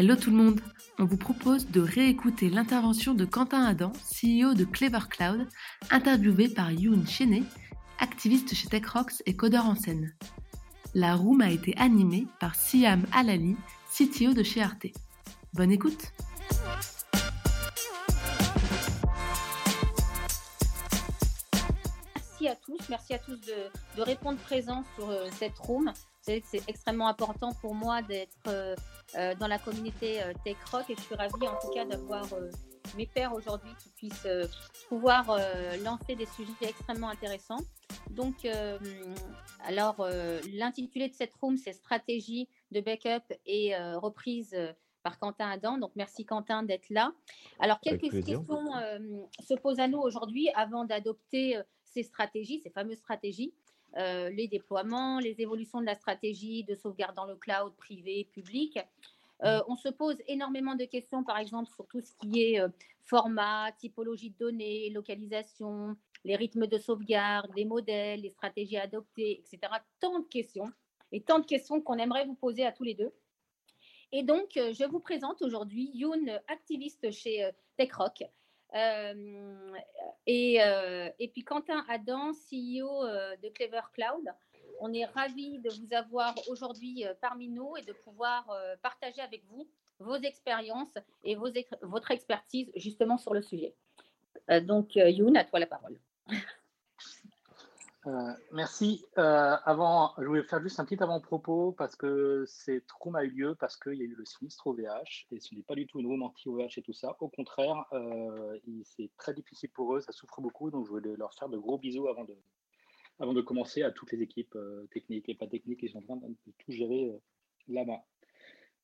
Hello tout le monde On vous propose de réécouter l'intervention de Quentin Adam, CEO de Clever Cloud, interviewé par Youn Chenet, activiste chez TechRox et codeur en scène. La room a été animée par Siam Alali, CTO de chez Arte. Bonne écoute Merci à tous, merci à tous de, répondre présent sur euh, cette room. C'est extrêmement important pour moi d'être euh, euh, dans la communauté euh, Tech Rock et je suis ravie en tout cas d'avoir mes pairs aujourd'hui qui puissent pouvoir lancer des sujets extrêmement intéressants. Donc, alors, l'intitulé de cette room, c'est stratégie de backup et reprise par Quentin Adam. Donc, merci Quentin d'être là. Alors, quelques questions se posent à nous aujourd'hui avant d'adopter ces stratégies, ces fameuses stratégies. Euh, les déploiements, les évolutions de la stratégie de sauvegarde dans le cloud privé, public. Euh, on se pose énormément de questions, par exemple, sur tout ce qui est euh, format, typologie de données, localisation, les rythmes de sauvegarde, les modèles, les stratégies adoptées, etc. Tant de questions et tant de questions qu'on aimerait vous poser à tous les deux. Et donc, je vous présente aujourd'hui Youn, activiste chez TechRock, et, euh, et, puis Quentin Adam, CEO euh, de Clever Cloud. On est ravis de vous avoir aujourd'hui parmi nous et de pouvoir partager avec vous vos expériences et vos, votre expertise justement sur le sujet. donc, Youn, à toi la parole. Euh, merci. Euh, avant, je voulais faire juste un petit avant-propos parce que cette room a eu lieu parce qu'il y a eu le sinistre OVH et ce n'est pas du tout une room anti-OVH et tout ça. Au contraire, euh, c'est très difficile pour eux, ça souffre beaucoup. Donc, je voulais leur faire de gros bisous avant de, avant de commencer à toutes les équipes techniques et pas techniques qui sont en train de tout gérer là-bas.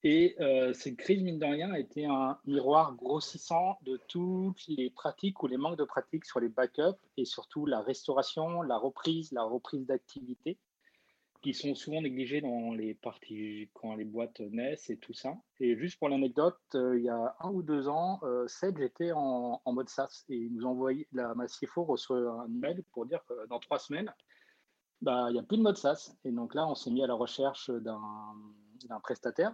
Et euh, cette crise, mine de rien, a été un miroir grossissant de toutes les pratiques ou les manques de pratiques sur les backups et surtout la restauration, la reprise, la reprise d'activité, qui sont souvent négligées dans les parties quand les boîtes naissent et tout ça. Et juste pour l'anecdote, euh, il y a un ou deux ans, euh, Sedge était en, mode SaaS et il nous envoyait, la Massifo reçoit un mail pour dire que dans trois semaines, bah, il n'y a plus de mode SaaS. Et donc là, on s'est mis à la recherche d'un prestataire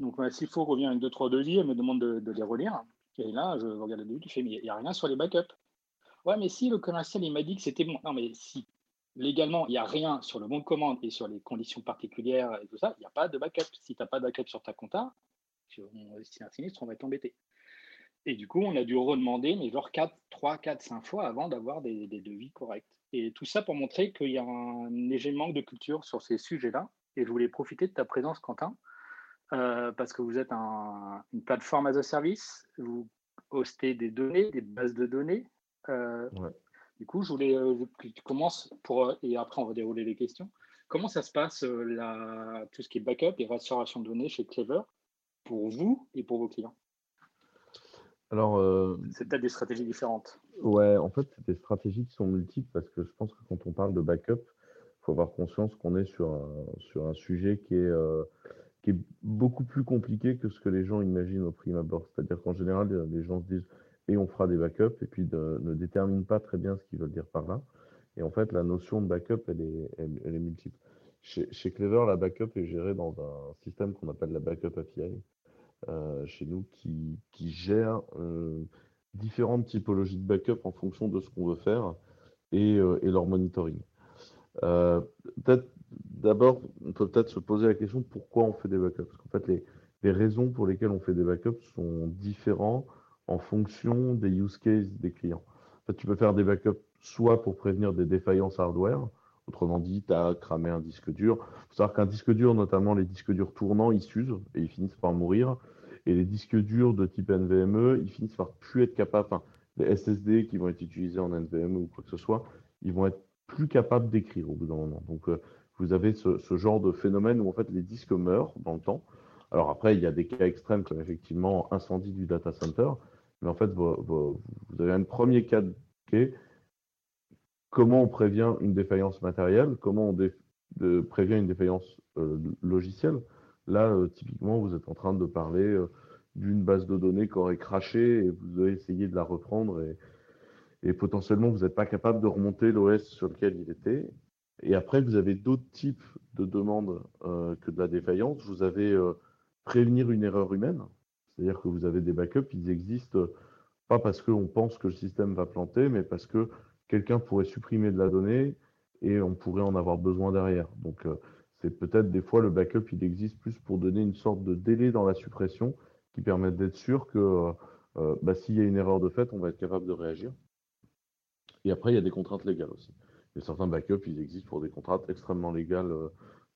donc, s'il faut revient avec deux, trois devis, elle me demande de, les relire. Et là, je regarde le devis, je fais, mais il n'y a rien sur les backups. Ouais, mais si le commercial, il m'a dit que c'était bon. Non, mais si légalement, il n'y a rien sur le bon de commande et sur les conditions particulières et tout ça, il n'y a pas de backup. Si tu n'as pas de backup sur ta compta, si c'est un sinistre, on va t'embêter. Et du coup, on a dû redemander, mais genre 4, 3, 4, 5 fois avant d'avoir des, devis corrects. Et tout ça pour montrer qu'il y a un léger manque de culture sur ces sujets-là. Et je voulais profiter de ta présence, Quentin, euh, parce que vous êtes une plateforme as a service, vous hostez des données, des bases de données. Euh, du coup, je voulais euh, que tu commences pour, et après on va dérouler les questions. Comment ça se passe, la, tout ce qui est backup et restauration de données chez Clever pour vous et pour vos clients? Alors, c'est peut-être des stratégies différentes. Ouais, en fait, c'est des stratégies qui sont multiples parce que je pense que quand on parle de backup, il faut avoir conscience qu'on est sur un, sur un sujet qui est qui est beaucoup plus compliqué que ce que les gens imaginent au prime abord. C'est-à-dire qu'en général, les gens se disent et on fera des backups et puis ne déterminent pas très bien ce qu'ils veulent dire par là. Et en fait, la notion de backup, elle est, elle, est multiple. Chez, Clever, la backup est gérée dans un système qu'on appelle la Backup API, euh, chez nous, qui, qui gère euh, différentes typologies de backup en fonction de ce qu'on veut faire et, euh, et leur monitoring. Euh, peut-être d'abord, on peut peut-être se poser la question pourquoi on fait des backups? Parce qu'en fait, les, raisons pour lesquelles on fait des backups sont différentes en fonction des use cases des clients. En fait, tu peux faire des backups soit pour prévenir des défaillances hardware, autrement dit, tu as cramé un disque dur. Il faut savoir qu'un disque dur, notamment les disques durs tournants, ils s'usent et ils finissent par mourir. Et les disques durs de type NVMe, ils finissent par plus être capables, enfin, les SSD qui vont être utilisés en NVMe ou quoi que ce soit, ils vont être plus capables d'écrire au bout d'un moment. Donc, euh, vous avez ce, genre de phénomène où en fait les disques meurent dans le temps. Alors après, il y a des cas extrêmes comme effectivement incendie du data center, mais en fait, vous, avez un premier cas qui est comment on prévient une défaillance matérielle, comment on prévient une défaillance euh, logicielle. Là, euh, typiquement, vous êtes en train de parler euh, d'une base de données qui aurait craché et vous devez essayer de la reprendre et potentiellement vous n'êtes pas capable de remonter l'OS sur lequel il était. Et après, vous avez d'autres types de demandes euh, que de la défaillance. Vous avez euh, prévenir une erreur humaine. C'est-à-dire que vous avez des backups, ils existent pas parce qu'on pense que le système va planter, mais parce que quelqu'un pourrait supprimer de la donnée et on pourrait en avoir besoin derrière. Donc, euh, c'est peut-être des fois le backup, il existe plus pour donner une sorte de délai dans la suppression qui permet d'être sûr que euh, euh, bah, s'il y a une erreur de fait, on va être capable de réagir. Et après, il y a des contraintes légales aussi. Et certains backups, ils existent pour des contraintes extrêmement légales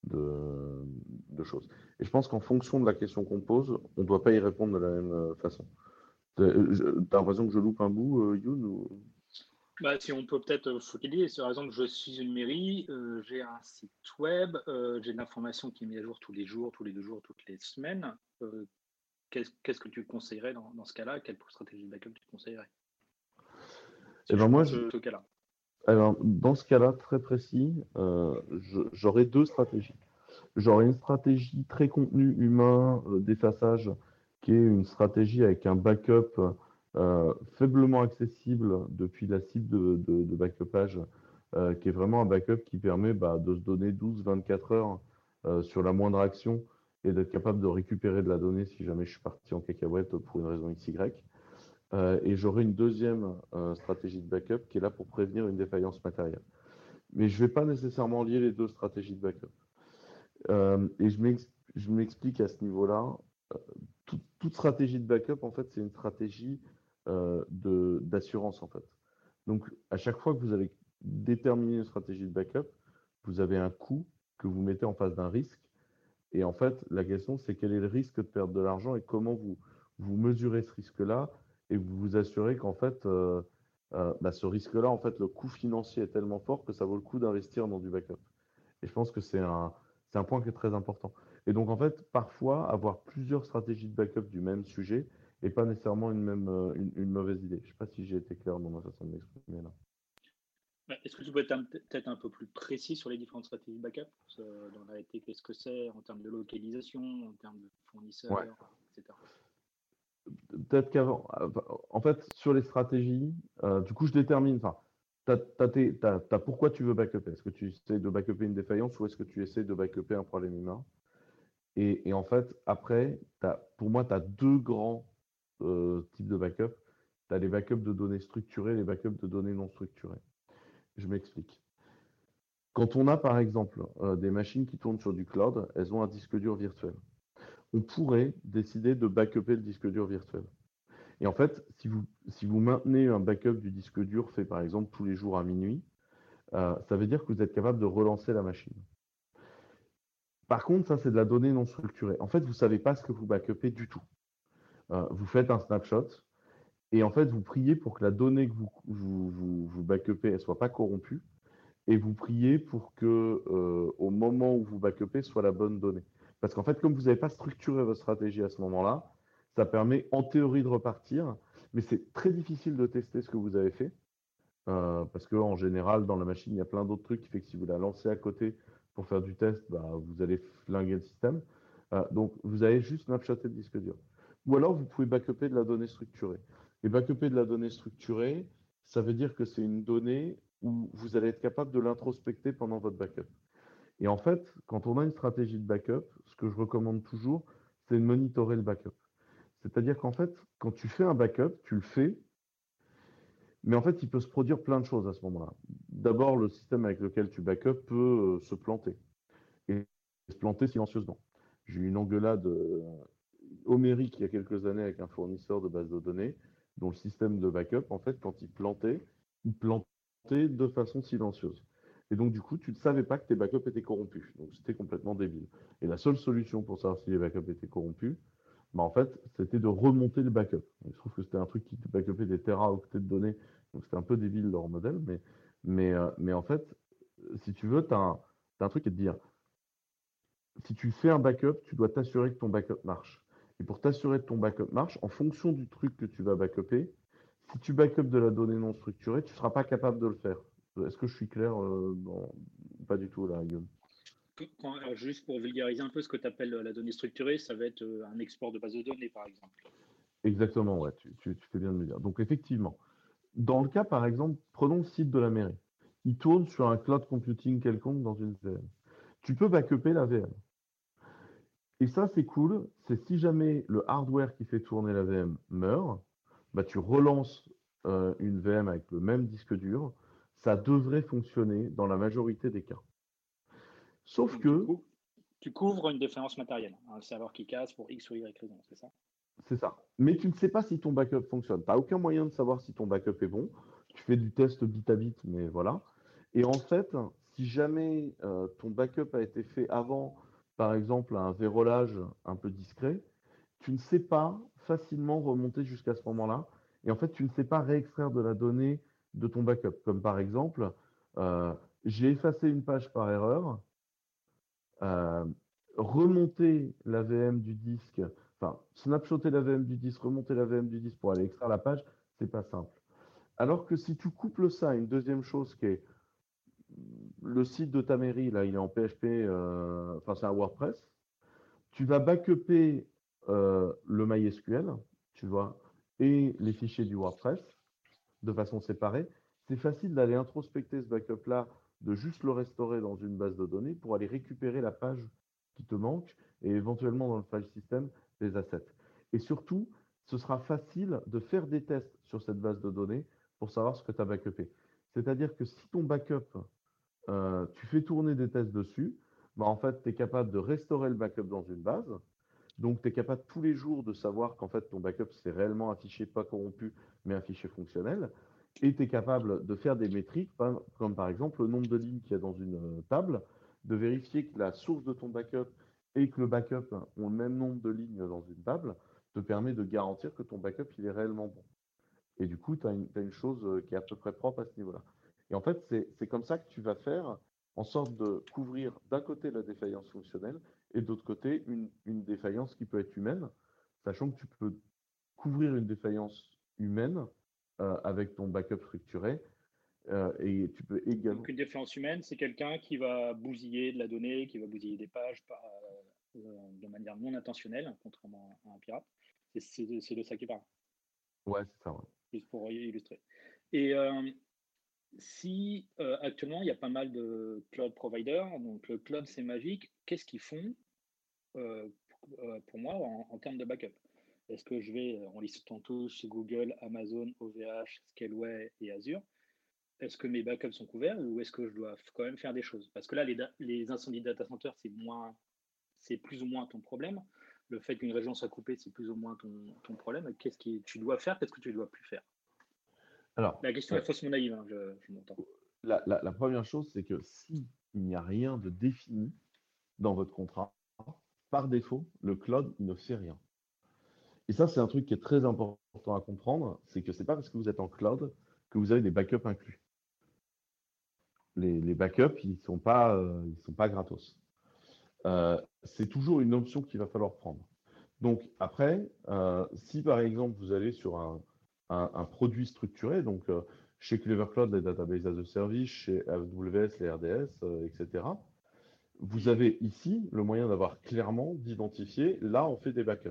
de, choses. Et je pense qu'en fonction de la question qu'on pose, on ne doit pas y répondre de la même façon. T'as l'impression que je loupe un bout, Youn bah, si on peut peut-être focaliser, par exemple, je suis une mairie, euh, j'ai un site web, euh, j'ai de l'information qui est mise à jour tous les jours, tous les deux jours, toutes les semaines. Euh, qu'est-ce que tu conseillerais dans, ce cas-là? Quelle stratégie de backup tu conseillerais? Eh ben moi, je... cas-là. Alors, dans ce cas-là, très précis, j'aurais deux stratégies. J'aurais une stratégie très contenu humain d'effaçage, qui est une stratégie avec un backup euh, faiblement accessible depuis la cible de, de, backupage, euh, qui est vraiment un backup qui permet bah, de se donner 12-24 heures euh, sur la moindre action et d'être capable de récupérer de la donnée si jamais je suis parti en cacahuète pour une raison XY. Et j'aurai une deuxième stratégie de backup qui est là pour prévenir une défaillance matérielle. Mais je ne vais pas nécessairement lier les deux stratégies de backup. et je m'explique à ce niveau-là. toute stratégie de backup, en fait, c'est une stratégie euh, d'assurance en fait. Donc à chaque fois que vous avez déterminé une stratégie de backup, vous avez un coût que vous mettez en face d'un risque. Et en fait, la question, c'est quel est le risque de perdre de l'argent et comment vous mesurez ce risque-là et vous vous assurez qu'en fait, euh, euh, bah, ce risque-là, en fait, le coût financier est tellement fort que ça vaut le coup d'investir dans du backup. Et je pense que c'est un, un point qui est très important. Et donc, en fait, parfois, avoir plusieurs stratégies de backup du même sujet, et pas nécessairement une, même, euh, une, mauvaise idée. Je ne sais pas si j'ai été clair dans ma façon de m'exprimer là. Bah, est-ce que tu peux être peut-être un peu plus précis sur les différentes stratégies de backup? Dans la réalité, qu'est-ce que c'est en termes de localisation, en termes de fournisseurs, etc. Peut-être qu'avant, en fait, sur les stratégies, euh, du coup, je détermine, enfin, pourquoi tu veux backuper. Est-ce que tu essaies de backuper une défaillance ou est-ce que tu essaies de backuper un problème humain? Et, et, en fait, après, pour moi, tu as deux grands euh, type de backup. Tu as les backups de données structurées, les backups de données non structurées. Je m'explique. Quand on a par exemple euh, des machines qui tournent sur du cloud, elles ont un disque dur virtuel. On pourrait décider de backuper le disque dur virtuel. Et en fait, si vous, maintenez un backup du disque dur fait par exemple tous les jours à minuit, euh, ça veut dire que vous êtes capable de relancer la machine. Par contre, ça, c'est de la donnée non structurée. En fait, vous ne savez pas ce que vous backupez du tout. Euh, vous faites un snapshot et en fait, vous priez pour que la donnée que vous, vous, vous, ne soit pas corrompue et vous priez pour que euh, au moment où vous backupez soit la bonne donnée. Parce qu'en fait, comme vous n'avez pas structuré votre stratégie à ce moment-là, ça permet en théorie de repartir, mais c'est très difficile de tester ce que vous avez fait. Euh, parce qu'en général, dans la machine, il y a plein d'autres trucs qui fait que si vous la lancez à côté pour faire du test, bah, vous allez flinguer le système. donc, vous avez juste snapshoté le disque dur. Ou alors, vous pouvez backuper de la donnée structurée. Et backuper de la donnée structurée, ça veut dire que c'est une donnée où vous allez être capable de l'introspecter pendant votre backup. Et en fait, quand on a une stratégie de backup, ce que je recommande toujours, c'est de monitorer le backup. C'est-à-dire qu'en fait, quand tu fais un backup, tu le fais, mais en fait, il peut se produire plein de choses à ce moment-là. D'abord, le système avec lequel tu backup peut euh, se planter et se planter silencieusement. J'ai eu une engueulade euh, homérique il y a quelques années avec un fournisseur de base de données dont le système de backup, en fait, quand il plantait, il plantait de façon silencieuse. Et donc, du coup, tu ne savais pas que tes backups étaient corrompus. Donc, c'était complètement débile. Et la seule solution pour savoir si les backups étaient corrompus, bah, en fait, c'était de remonter le backup. Il se trouve que c'était un truc qui backupait des teraoctets de données. Donc, c'était un peu débile leur modèle. Mais, mais, euh, mais en fait, si tu veux, tu as, un truc est de dire si tu fais un backup, tu dois t'assurer que ton backup marche. Et pour t'assurer que ton backup marche, en fonction du truc que tu vas backuper, si tu backup de la donnée non structurée, tu ne seras pas capable de le faire. Est-ce que je suis clair euh, Pas du tout là, Guillaume. juste pour vulgariser un peu ce que tu appelles la donnée structurée, ça va être euh, un export de base de données, par exemple. Exactement, ouais, tu, fais bien de me dire. Donc effectivement, dans le cas, par exemple, prenons le site de la mairie. Il tourne sur un cloud computing quelconque dans une VM. Tu peux backuper la VM. Et ça, c'est cool. C'est si jamais le hardware qui fait tourner la VM meurt, bah, tu relances euh, une VM avec le même disque dur. Ça devrait fonctionner dans la majorité des cas. Sauf que. Tu couvres une défaillance matérielle, un serveur qui casse pour X ou Y raison, c'est ça? C'est ça. Mais tu ne sais pas si ton backup fonctionne. Tu n'as aucun moyen de savoir si ton backup est bon. Tu fais du test bit à bit, mais voilà. Et en fait, si jamais euh, ton backup a été fait avant, par exemple, un vérolage un peu discret, tu ne sais pas facilement remonter jusqu'à ce moment-là. Et en fait, tu ne sais pas réextraire de la donnée de ton backup. Comme par exemple, euh, j'ai effacé une page par erreur, euh, remonter la VM du disque, enfin, snapshotter la VM du disque, remonter la VM du disque pour aller extraire la page, c'est pas simple. Alors que si tu couples ça à une deuxième chose qui est le site de ta mairie, là, il est en PHP, euh, enfin, c'est un WordPress, tu vas backuper le MySQL, tu vois, et les fichiers du WordPress de façon séparée. C'est facile d'aller introspecter ce backup-là de juste le restaurer dans une base de données pour aller récupérer la page qui te manque et éventuellement dans le file system des assets. Et surtout, ce sera facile de faire des tests sur cette base de données pour savoir ce que tu as backupé. C'est-à-dire que si ton backup, euh, tu fais tourner des tests dessus, bah en fait, tu es capable de restaurer le backup dans une base. Donc, tu es capable tous les jours de savoir qu'en fait, ton backup, c'est réellement un fichier pas corrompu, mais un fichier fonctionnel et tu es capable de faire des métriques, comme par exemple le nombre de lignes qu'il y a dans une euh, table, de vérifier que la source de ton backup et que le backup ont le même nombre de lignes dans une table, te permet de garantir que ton backup il est réellement bon. Et du coup, tu as, une chose euh, qui est à peu près propre à ce niveau-là. Et en fait, c'est comme ça que tu vas faire en sorte de couvrir d'un côté la défaillance fonctionnelle et de l'autre côté une, une défaillance qui peut être humaine, sachant que tu peux couvrir une défaillance humaine euh, avec ton backup structuré. Euh, et tu peux également. Donc, une défense humaine, c'est quelqu'un qui va bousiller de la donnée, qui va bousiller des pages euh, de manière non intentionnelle, contrairement à un pirate. C'est de ça qui parle. Ouais, c'est ça. Juste pour illustrer. Et si actuellement il y a pas mal de cloud providers, donc le cloud c'est magique, qu'est-ce qu'ils font pour moi en, en, termes de backup est-ce que je vais, en listant tous chez Google, Amazon, OVH, Scaleway et Azure, est-ce que mes backups sont couverts ou est-ce que je dois quand même faire des choses? Parce que là, les, les incendies de data center, c'est moins, c'est plus ou moins ton problème. Le fait qu'une région soit coupée, c'est plus ou moins ton, ton problème. Qu'est-ce que tu dois faire? Qu'est-ce que tu ne dois plus faire? Alors, la question est faussement naïve, hein, je, je m'entends. La, la, la, première chose, c'est que s'il n'y a rien de défini dans votre contrat, par défaut, le cloud ne fait rien. Et ça, c'est un truc qui est très important à comprendre, c'est que ce n'est pas parce que vous êtes en cloud que vous avez des backups inclus. Les, backups, ils ne sont, pas, euh, sont pas gratos. Euh, c'est toujours une option qu'il va falloir prendre. Donc après, euh, si par exemple vous allez sur un, produit structuré, donc chez Clever Cloud, les databases as a service, chez AWS, les RDS, etc., vous avez ici le moyen d'avoir clairement d'identifier, là on fait des backups.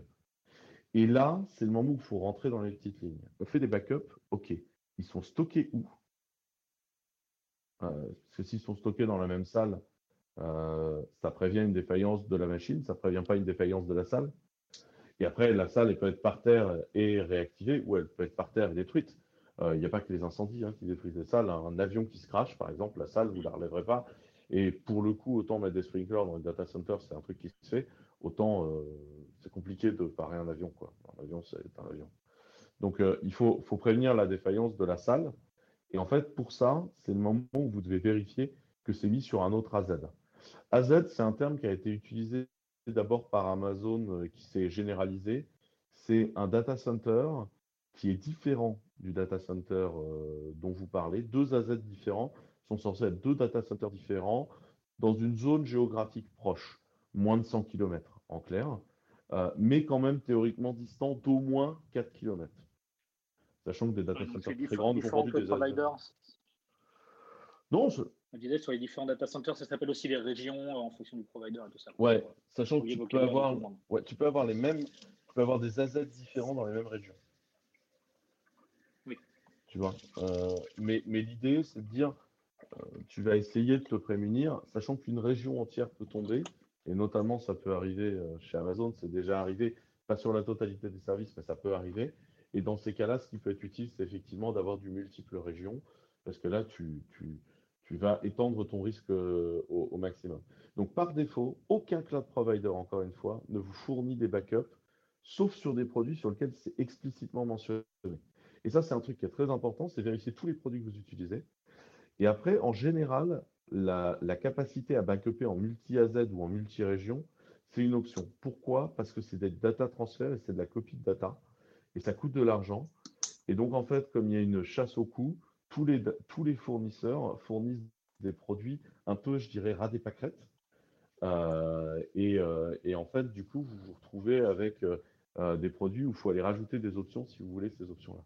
Et là, c'est le moment où il faut rentrer dans les petites lignes. On fait des backups, ok. Ils sont stockés où? Euh, Parce que s'ils sont stockés dans la même salle, euh, ça prévient une défaillance de la machine, ça ne prévient pas une défaillance de la salle. Et après, la salle, elle peut être par terre et réactivée, ou elle peut être par terre et détruite. Euh, il n'y a pas que les incendies hein, qui détruisent les salles. Un avion qui se crache, par exemple, la salle, vous ne la relèverez pas. Et pour le coup, autant mettre des sprinklers dans le data center, c'est un truc qui se fait. Autant c'est compliqué de parer un avion. Quoi. Un avion, c'est un avion. Donc, euh, il faut, prévenir la défaillance de la salle. Et en fait, pour ça, c'est le moment où vous devez vérifier que c'est mis sur un autre AZ. AZ, c'est un terme qui a été utilisé d'abord par Amazon, euh, qui s'est généralisé. C'est un data center qui est différent du data center euh, dont vous parlez. Deux AZ différents sont censés être deux data centers différents dans une zone géographique proche, moins de 100 km en clair. Euh, mais quand même théoriquement distant d'au moins 4 km. Sachant que des data centers très grandes vont des providers. Non, je... On disait sur les différents data centers, ça s'appelle aussi les régions euh, en fonction du provider et tout ça. Ouais, sachant que tu peux, avoir, ouais, tu peux avoir les mêmes, tu peux avoir des AZ différents dans les mêmes régions. Oui. Tu vois. Euh, mais mais l'idée, c'est de dire, tu vas essayer de te prémunir, sachant qu'une région entière peut tomber, Et notamment, ça peut arriver chez Amazon, c'est déjà arrivé, pas sur la totalité des services, mais ça peut arriver. Et dans ces cas-là, ce qui peut être utile, c'est effectivement d'avoir du multiple région, parce que là, tu, vas étendre ton risque au, au, maximum. Donc, par défaut, aucun cloud provider, encore une fois, ne vous fournit des backups, sauf sur des produits sur lesquels c'est explicitement mentionné. Et ça, c'est un truc qui est très important, c'est vérifier tous les produits que vous utilisez. Et après, en général, la, capacité à backuper en multi-AZ ou en multi-région, c'est une option. Pourquoi? Parce que c'est des data transferts et c'est de la copie de data. Et ça coûte de l'argent. Et donc, en fait, comme il y a une chasse au coût, tous les, tous les fournisseurs fournissent des produits un peu, je dirais, ras des pâquerettes. Euh, et, euh, et, en fait, du coup, vous vous retrouvez avec euh, des produits où il faut aller rajouter des options si vous voulez ces options-là.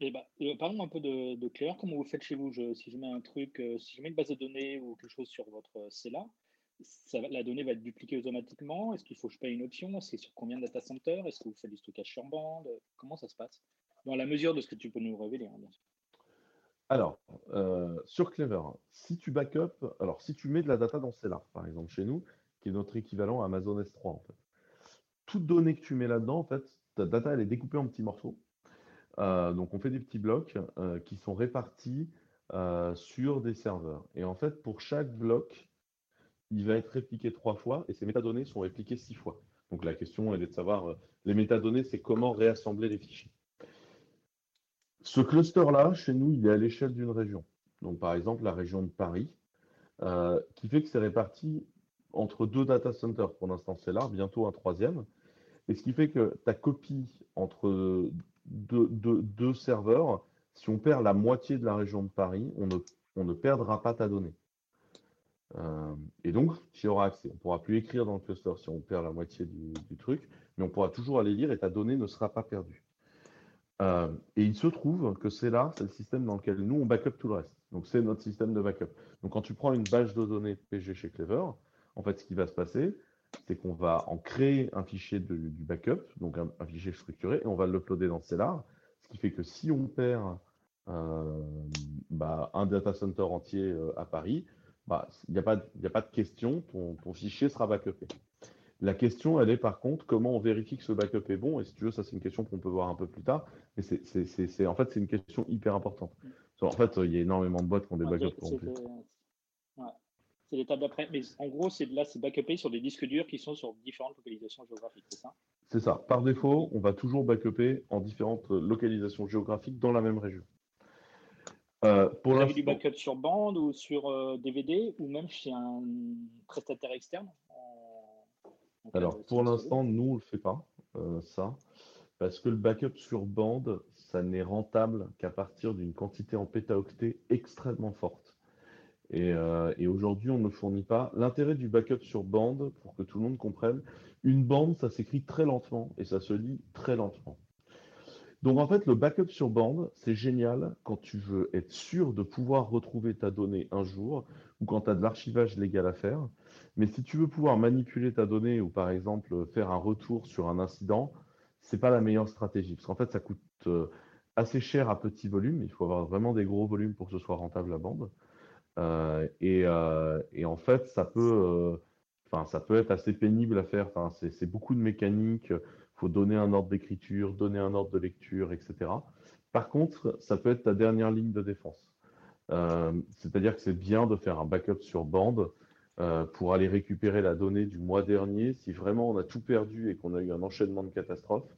Et bah, parlons un peu de, de Claire. Comment vous faites chez vous? Si je mets un truc, si je mets une base de données ou quelque chose sur votre CELA, ça, la donnée va être dupliquée automatiquement Est-ce qu'il faut que je paye une option? C'est sur combien de data centers? Est-ce que vous faites du stockage sur bande? Comment ça se passe? Dans la mesure de ce que tu peux nous révéler, hein, bien sûr. Alors, euh, sur Clever, si tu backup, alors si tu mets de la data dans Stellar, par exemple, chez nous, qui est notre équivalent à Amazon S3, en fait, toute donnée que tu mets là-dedans, en fait, ta data, elle est découpée en petits morceaux. Euh, donc, on fait des petits blocs euh, qui sont répartis sur des serveurs. Et en fait, pour chaque bloc, il va être répliqué trois fois et ces métadonnées sont répliquées six fois. Donc, la question, elle est de savoir, les métadonnées, c'est comment réassembler les fichiers. Ce cluster-là, chez nous, il est à l'échelle d'une région. Donc, par exemple, la région de Paris, euh, qui fait que c'est réparti entre deux data centers. Pour l'instant, c'est là, bientôt un troisième. Et ce qui fait que ta copie entre deux, serveurs, si on perd la moitié de la région de Paris, on ne, on ne perdra pas ta donnée. Euh, et donc, tu y auras accès. On ne pourra plus écrire dans le cluster si on perd la moitié du, du, truc, mais on pourra toujours aller lire et ta donnée ne sera pas perdue. Euh, et il se trouve que c'est là, c'est le système dans lequel nous, on backup tout le reste. Donc, c'est notre système de backup. Donc, quand tu prends une base de données PG chez Clever, en fait, ce qui va se passer, c'est qu'on va en créer un fichier de, du backup, donc un, fichier structuré, et on va l'uploader dans Cellar, ce qui fait que si on perd euh, bah, un data center entier euh, à Paris, bah, il n'y a, a, pas de question, ton, ton fichier sera backupé. La question, elle est par contre, comment on vérifie que ce backup est bon Et si tu veux, ça, c'est une question qu'on peut voir un peu plus tard. Mais c'est, en fait, c'est une question hyper importante. En fait, il y a énormément de boîtes qui ont des backups complets. C'est l'étape d'après. Mais en gros, c'est là, c'est backupé sur des disques durs qui sont sur différentes localisations géographiques, c'est ça? C'est ça. Par défaut, on va toujours backuper en différentes localisations géographiques dans la même région. Euh, pour Vous avez du backup sur bande ou sur DVD euh, ou même chez un prestataire externe alors, pour l'instant, nous, on ne le fait pas, euh, ça, parce que le backup sur bande, ça n'est rentable qu'à partir d'une quantité en pétaoctets extrêmement forte. Euh, et, aujourd'hui, on ne fournit pas. L'intérêt du backup sur bande, pour que tout le monde comprenne, une bande, ça s'écrit très lentement et ça se lit très lentement. Donc en fait, le backup sur bande, c'est génial quand tu veux être sûr de pouvoir retrouver ta donnée un jour ou quand tu as de l'archivage légal à faire. Mais si tu veux pouvoir manipuler ta donnée ou par exemple faire un retour sur un incident, c'est pas la meilleure stratégie parce qu'en fait, ça coûte euh, assez cher à petit volume. Il faut avoir vraiment des gros volumes pour que ce soit rentable la bande. Euh, euh, et, en fait, ça peut, enfin, ça peut être assez pénible à faire. C'est beaucoup de mécanique faut donner un ordre d'écriture, donner un ordre de lecture, etc. Par contre, ça peut être ta dernière ligne de défense. Euh, c'est-à-dire que c'est bien de faire un backup sur bande euh, pour aller récupérer la donnée du mois dernier. Si vraiment on a tout perdu et qu'on a eu un enchaînement de catastrophes,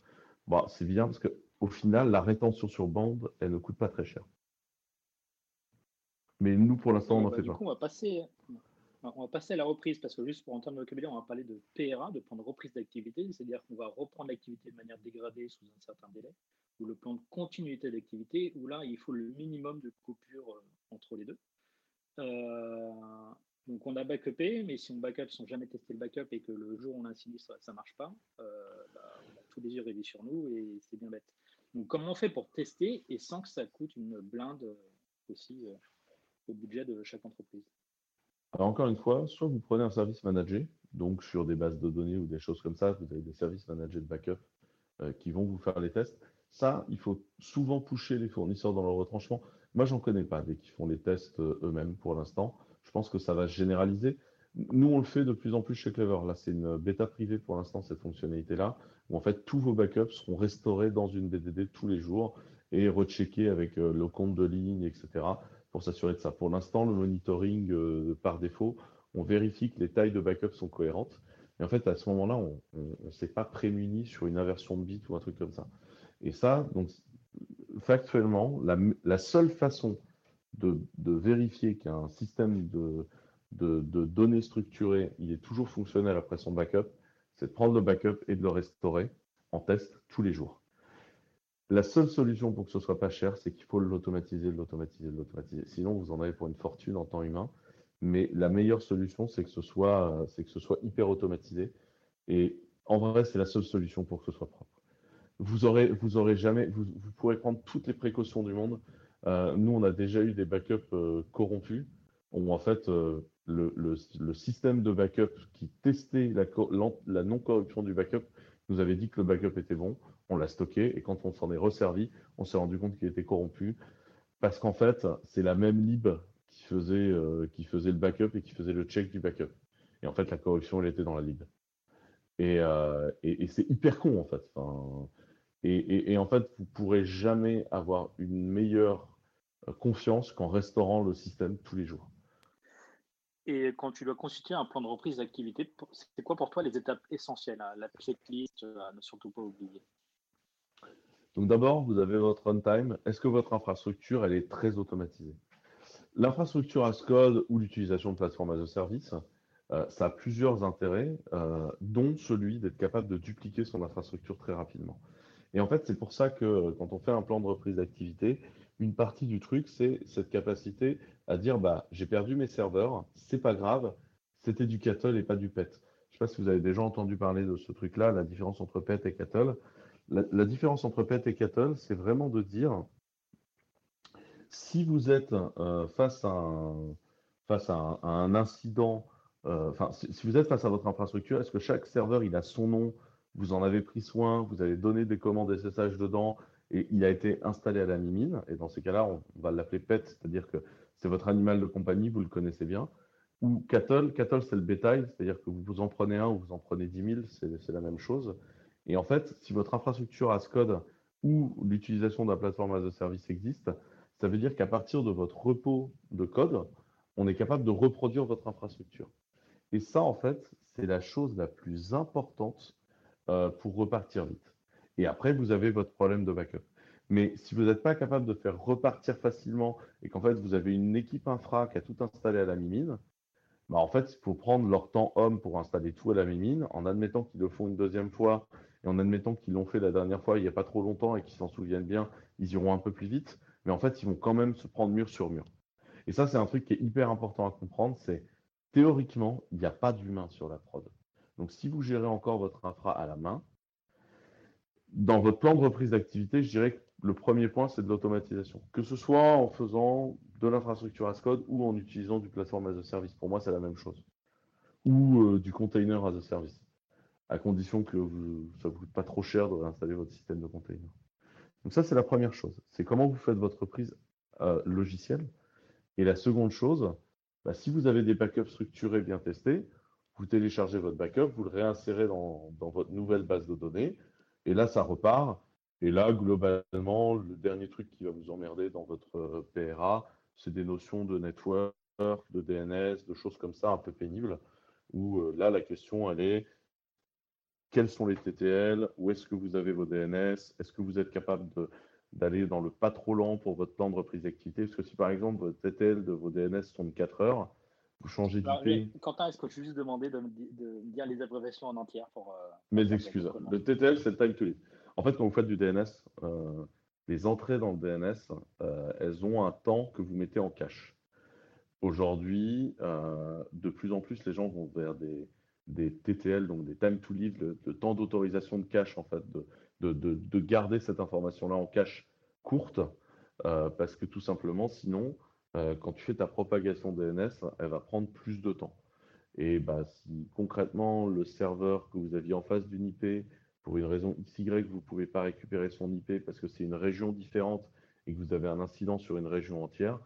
bah, c'est bien parce qu'au final, la rétention sur bande, elle ne coûte pas très cher. Mais nous, pour l'instant, on n'en bah, fait pas. on va passer on va passer à la reprise parce que juste pour entendre le vocabulaire, on va parler de PRA, de plan de reprise d'activité, c'est-à-dire qu'on va reprendre l'activité de manière dégradée sous un certain délai, ou le plan de continuité d'activité, où là, il faut le minimum de coupure euh, entre les deux. Euh, donc on a backupé, mais si on backup sans jamais tester le backup et que le jour où on a un sinistre, ça ne marche pas, euh, bah, on a tous les yeux rivés sur nous et c'est bien bête. Donc comment on fait pour tester et sans que ça coûte une blinde aussi budget de chaque entreprise alors encore une fois, soit vous prenez un service managé, donc sur des bases de données ou des choses comme ça, vous avez des services managés de backup euh, qui vont vous faire les tests. Ça, il faut souvent pousser les fournisseurs dans leur retranchement. Moi, j'en connais pas des qui font les tests euh, eux-mêmes pour l'instant. Je pense que ça va se généraliser. nous, on le fait de plus en plus chez Clever. Là, c'est une bêta privée pour l'instant, cette fonctionnalité-là, où en fait, tous vos backups seront restaurés dans une BDD tous les jours et recheckés avec euh, le compte de ligne, etc., pour s'assurer de ça. Pour l'instant, le monitoring euh, par défaut, on vérifie que les tailles de backup sont cohérentes. Et en fait, à ce moment-là, on ne s'est pas prémuni sur une inversion de bit ou un truc comme ça. Et ça, donc, factuellement, la, seule façon de, vérifier qu'un système de, de, données structurées il est toujours fonctionnel après son backup, c'est de prendre le backup et de le restaurer en test tous les jours. La seule solution pour que ce soit pas cher, c'est qu'il faut l'automatiser, l'automatiser, l'automatiser. Sinon, vous en avez pour une fortune en temps humain. Mais la meilleure solution, c'est que ce soit, c'est que ce soit hyper automatisé. Et en vrai, c'est la seule solution pour que ce soit propre. Vous aurez, jamais, vous, pourrez prendre toutes les précautions du monde. Euh, nous, on a déjà eu des backups euh, corrompus, en fait, euh, le, système de backup qui testait la non-corruption du backup nous avait dit que le backup était bon on l'a stocké et quand on s'en est resservi, on s'est rendu compte qu'il était corrompu parce qu'en fait, c'est la même lib qui faisait, euh, le backup et qui faisait le check du backup. Et en fait, la corruption, elle était dans la lib. Et, euh, c'est hyper con, en fait. et, en fait, vous pourrez jamais avoir une meilleure euh, confiance qu'en restaurant le système tous les jours. Et quand tu dois constituer un plan de reprise d'activité, c'est quoi pour toi les étapes essentielles La checklist à ne surtout pas oublier? Donc d'abord, vous avez votre runtime. Est-ce que votre infrastructure, elle est très automatisée? L'infrastructure as code ou l'utilisation de plateformes as a service, euh, ça a plusieurs intérêts, euh, dont celui d'être capable de dupliquer son infrastructure très rapidement. Et en fait, c'est pour ça que euh, quand on fait un plan de reprise d'activité, une partie du truc, c'est cette capacité à dire bah, j'ai perdu mes serveurs, c'est pas grave, c'était du cattle et pas du pet. Je ne sais pas si vous avez déjà entendu parler de ce truc-là, la différence entre pet et cattle. La, différence entre PET et Cattle, c'est vraiment de dire si vous êtes euh, face, à un, incident, euh, si, vous êtes face à votre infrastructure, est-ce que chaque serveur il a son nom, vous en avez pris soin, vous avez donné des commandes SSH dedans et il a été installé à la mimine? Et dans ces cas-là, on, va l'appeler PET, c'est-à-dire que c'est votre animal de compagnie, vous le connaissez bien. Ou Cattle, Cattle c'est le bétail, c'est-à-dire que vous en prenez un ou vous en prenez 10 000, c'est la même chose. Et en fait, si votre infrastructure as code ou l'utilisation de la plateforme as a service existe, ça veut dire qu'à partir de votre repos de code, on est capable de reproduire votre infrastructure. Et ça, en fait, c'est la chose la plus importante euh, pour repartir vite. Et après, vous avez votre problème de backup. Mais si vous n'êtes pas capable de faire repartir facilement et qu'en fait, vous avez une équipe infra qui a tout installé à la mimine, bah en fait, il faut prendre leur temps homme pour installer tout à la mimine, en admettant qu'ils le font une deuxième fois et en admettant qu'ils l'ont fait la dernière fois il n'y a pas trop longtemps et qu'ils s'en souviennent bien, ils iront un peu plus vite. Mais en fait, ils vont quand même se prendre mur sur mur. Et ça, c'est un truc qui est hyper important à comprendre. C'est théoriquement, il n'y a pas d'humain sur la prod. Donc, si vous gérez encore votre infra à la main, dans votre plan de reprise d'activité, je dirais que le premier point, c'est de l'automatisation. Que ce soit en faisant de l'infrastructure as code ou en utilisant du plateforme as a service. Pour moi, c'est la même chose. Ou euh, du container as a service à condition que ça ne vous coûte pas trop cher de réinstaller votre système de container. Donc ça, c'est la première chose. C'est comment vous faites votre prise euh, logicielle. Et la seconde chose, bah, si vous avez des backups structurés bien testés, vous téléchargez votre backup, vous le réinsérez dans, votre nouvelle base de données, et là, ça repart. Et là, globalement, le dernier truc qui va vous emmerder dans votre euh, PRA, c'est des notions de network, de DNS, de choses comme ça un peu pénibles, où euh, là, la question, elle est, quels sont les TTL, où est-ce que vous avez vos DNS, est-ce que vous êtes capable d'aller dans le pas trop lent pour votre plan de reprise d'activité? Parce que si par exemple votre TTL de vos DNS sont de 4 heures, vous changez d'IP. Quentin, est-ce que je peux juste demander de, de, dire les abréviations en entière pour. Euh, Mes excuses. Le TTL, c'est le time to live. En fait, quand vous faites du DNS, euh, les entrées dans le DNS, euh, elles ont un temps que vous mettez en cache. Aujourd'hui, de plus en plus, les gens vont vers des, des TTL, donc des time to live, le, temps d'autorisation de cache, en fait, de, de, garder cette information-là en cache courte, euh, parce que tout simplement, sinon, euh, quand tu fais ta propagation DNS, elle va prendre plus de temps. Et bah, si concrètement, le serveur que vous aviez en face d'une IP, pour une raison XY, vous ne pouvez pas récupérer son IP parce que c'est une région différente et que vous avez un incident sur une région entière,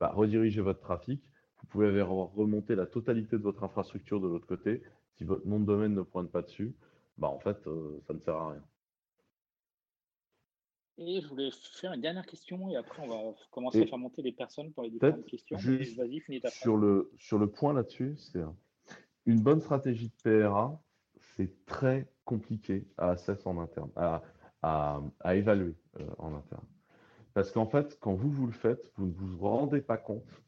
bah, redirigez votre trafic Vous pouvez avoir remonté la totalité de votre infrastructure de l'autre côté. Si votre nom de domaine ne pointe pas dessus, bah en fait, ça ne sert à rien. Et je voulais faire une dernière question et après on va commencer à faire monter les personnes pour les différentes questions. Sur le, sur le point là-dessus, c'est une bonne stratégie de PRA, c'est très compliqué à assess en interne, à, à, évaluer euh, en interne. Parce qu'en fait, quand vous, vous le faites, vous ne vous rendez pas compte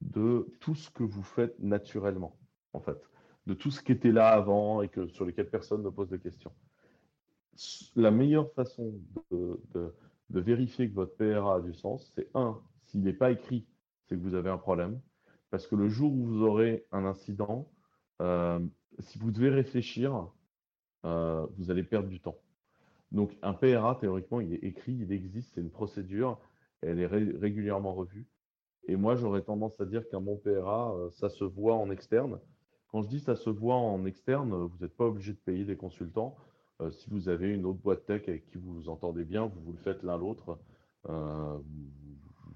de tout ce que vous faites naturellement, en fait, de tout ce qui était là avant et que, sur lequel personne ne pose de questions la meilleure façon de, vérifier que votre PRA a du sens, c'est un, s'il n'est pas écrit, c'est que vous avez un problème. Parce que le jour où vous aurez un incident, euh, si vous devez réfléchir, euh, vous allez perdre du temps. Donc un PRA, théoriquement, il est écrit, il existe, c'est une procédure, elle est régulièrement revue. Et moi, j'aurais tendance à dire qu'un bon PRA, euh, ça se voit en externe. Quand je dis ça se voit en externe, vous n'êtes pas obligé de payer des consultants. Euh, si vous avez une autre boîte tech avec qui vous vous entendez bien, vous vous le faites l'un l'autre. Euh,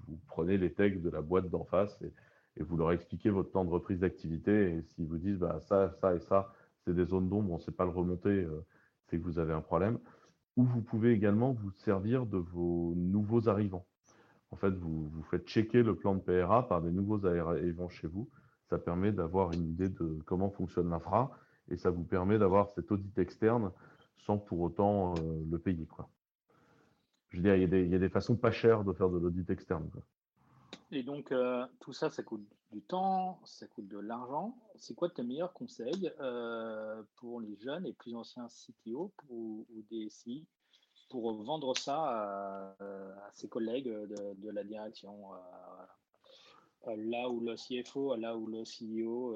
vous, prenez les techs de la boîte d'en face et, vous leur expliquez votre temps de reprise d'activité. Et s'ils vous disent bah, ça, ça et ça, c'est des zones d'ombre, on ne sait pas le remonter, euh, c'est que vous avez un problème. Ou vous pouvez également vous servir de vos nouveaux arrivants. En fait, vous, vous faites checker le plan de PRA par des nouveaux arrivants chez vous. Ça permet d'avoir une idée de comment fonctionne l'infra et ça vous permet d'avoir cet audit externe sans pour autant euh, le payer. Je veux dire, il y, a des, façons pas chères de faire de l'audit externe. Et donc, euh, tout ça, ça coûte du temps, ça coûte de l'argent. C'est quoi tes meilleurs conseils euh, pour les jeunes et plus anciens CTO ou, DSI pour vendre ça à, ses collègues de, la direction là où le CFO, là où le CEO,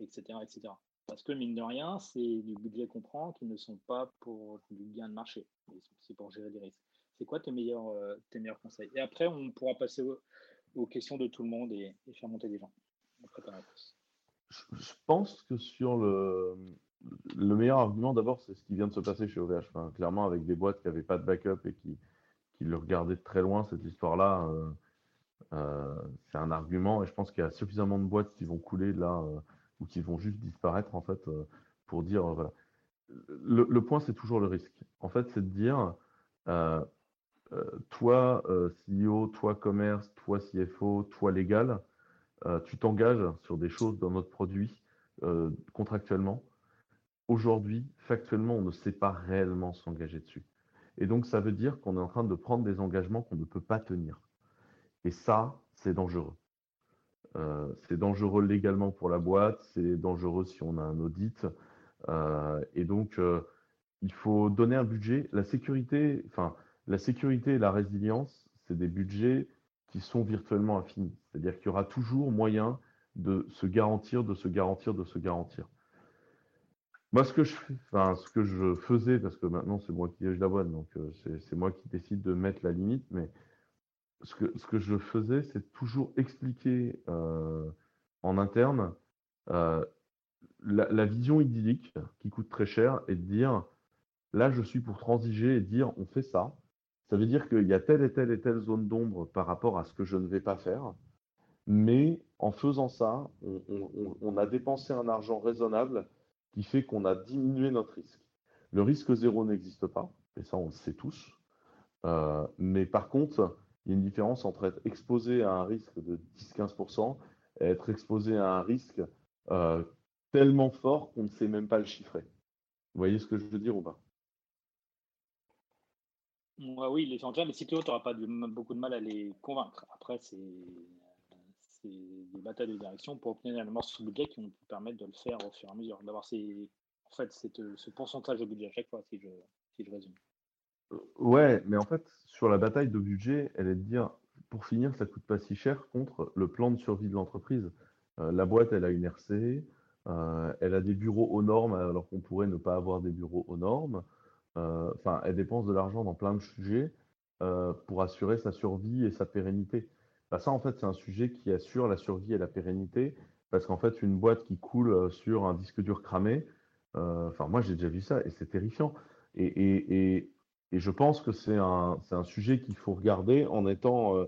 etc., etc. Parce que mine de rien, c'est du budget qu'on prend qui ne sont pas pour du bien de marché, c'est pour gérer des risques. C'est quoi tes meilleurs, euh, tes meilleurs conseils? Et après, on pourra passer aux, questions de tout le monde et, faire monter des gens. Je, pense que sur le, le meilleur argument, d'abord, c'est ce qui vient de se passer chez OVH. clairement, avec des boîtes qui n'avaient pas de backup et qui, qui le regardaient de très loin, cette histoire-là, euh, euh, c'est un argument. Et je pense qu'il y a suffisamment de boîtes qui vont couler là ou qui vont juste disparaître en fait euh, pour dire euh. Le, point c'est toujours le risque. En fait, c'est de dire euh, toi CEO, toi commerce, toi CFO, toi légal, tu t'engages sur des choses dans notre produit contractuellement. Aujourd'hui, factuellement, on ne sait pas réellement s'engager dessus. Et donc, ça veut dire qu'on est en train de prendre des engagements qu'on ne peut pas tenir. Et ça, c'est dangereux. Euh, c'est dangereux légalement pour la boîte, c'est dangereux si on a un audit. Euh, et donc, euh, il faut donner un budget. La sécurité, enfin, la sécurité et la résilience, c'est des budgets qui sont virtuellement infinis. C'est-à-dire qu'il y aura toujours moyen de se garantir, de se garantir, de se garantir. Moi, ce que je, enfin, ce que je faisais, parce que maintenant c'est moi qui dirige la boîte, donc c'est moi qui décide de mettre la limite, mais ce que, ce que je faisais, c'est toujours expliquer euh, en interne euh, la, vision idyllique qui coûte très cher et de dire là, je suis pour transiger et dire on fait ça. Ça veut dire qu'il y a telle et telle et telle zone d'ombre par rapport à ce que je ne vais pas faire. Mais en faisant ça, on, a dépensé un argent raisonnable qui fait qu'on a diminué notre risque. Le risque zéro n'existe pas, et ça on le sait tous. Euh, mais par contre, il y a une différence entre être exposé à un risque de 10-15% et être exposé à un risque euh, tellement fort qu'on ne sait même pas le chiffrer. Vous voyez ce que je veux dire ou pas? Oui, les les CTO, tu n'auras pas beaucoup de mal à les convaincre. Après, c'est des batailles de direction pour obtenir un morceau de budget qui vont vous permettre de le faire au fur et à mesure, d'avoir en fait, ce pourcentage de budget à chaque fois, si je, si je résume. Ouais, mais en fait, sur la bataille de budget, elle est de dire, pour finir, ça coûte pas si cher contre le plan de survie de l'entreprise. Euh, la boîte, elle a une RC, euh, elle a des bureaux aux normes alors qu'on pourrait ne pas avoir des bureaux aux normes. Euh, enfin, elle dépense de l'argent dans plein de sujets pour assurer sa survie et sa pérennité. Bah, ça, en fait, c'est un sujet qui assure la survie et la pérennité parce qu'en fait, une boîte qui coule sur un disque dur cramé, enfin, moi, j'ai déjà vu ça et c'est terrifiant. Et, et je pense que c'est un, un, sujet qu'il faut regarder en étant. Euh,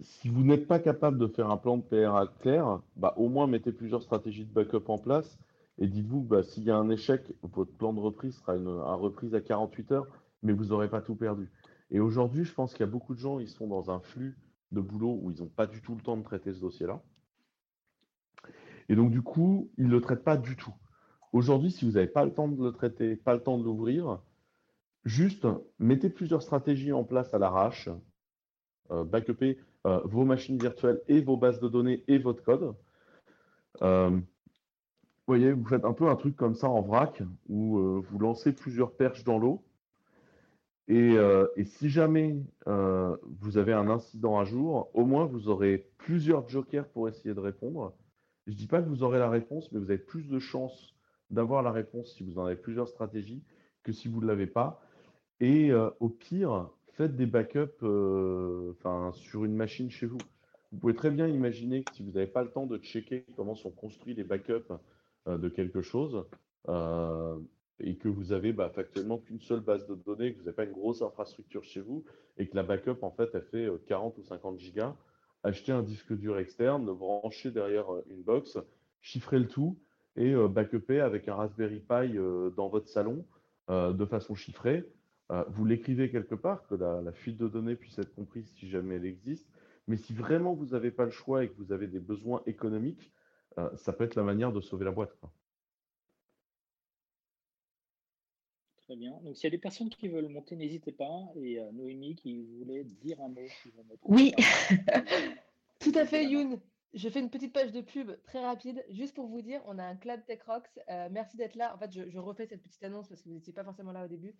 si vous n'êtes pas capable de faire un plan de PRA clair, bah, au moins mettez plusieurs stratégies de backup en place et dites-vous, bah, s'il y a un échec, votre plan de reprise sera une, reprise à 48 heures, mais vous n'aurez pas tout perdu. Et aujourd'hui, je pense qu'il y a beaucoup de gens, ils sont dans un flux de boulot où ils n'ont pas du tout le temps de traiter ce dossier-là. Et donc, du coup, ils ne le traitent pas du tout. Aujourd'hui, si vous n'avez pas le temps de le traiter, pas le temps de l'ouvrir, juste mettez plusieurs stratégies en place à l'arrache, euh, backuper euh, vos machines virtuelles et vos bases de données et votre code. Euh, vous voyez, vous faites un peu un truc comme ça en vrac, où vous lancez plusieurs perches dans l'eau. Et, et, si jamais vous avez un incident à jour, au moins vous aurez plusieurs jokers pour essayer de répondre. Je ne dis pas que vous aurez la réponse, mais vous avez plus de chances d'avoir la réponse si vous en avez plusieurs stratégies que si vous ne l'avez pas. Et au pire, faites des backups euh, sur une machine chez vous. Vous pouvez très bien imaginer que si vous n'avez pas le temps de checker comment sont construits les backups euh, de quelque chose, euh, et que vous avez bah, factuellement qu'une seule base de données, que vous n'avez pas une grosse infrastructure chez vous, et que la backup, en fait, elle fait 40 ou 50 gigas, achetez un disque dur externe, branchez derrière une box, chiffrez le tout, et backuper avec un Raspberry Pi dans votre salon de façon chiffrée. Euh, vous l'écrivez quelque part, que la, fuite de données puisse être comprise si jamais elle existe. Mais si vraiment vous n'avez pas le choix et que vous avez des besoins économiques, euh, ça peut être la manière de sauver la boîte. Très bien. Donc, s'il y a des personnes qui veulent monter, n'hésitez pas. Et euh, Noémie qui voulait dire un mot. oui, tout à fait, Youn. Je fais une petite page de pub très rapide, juste pour vous dire, on a un club Tech Rocks. merci d'être là. En fait, je, refais cette petite annonce parce que vous n'étiez pas forcément là au début.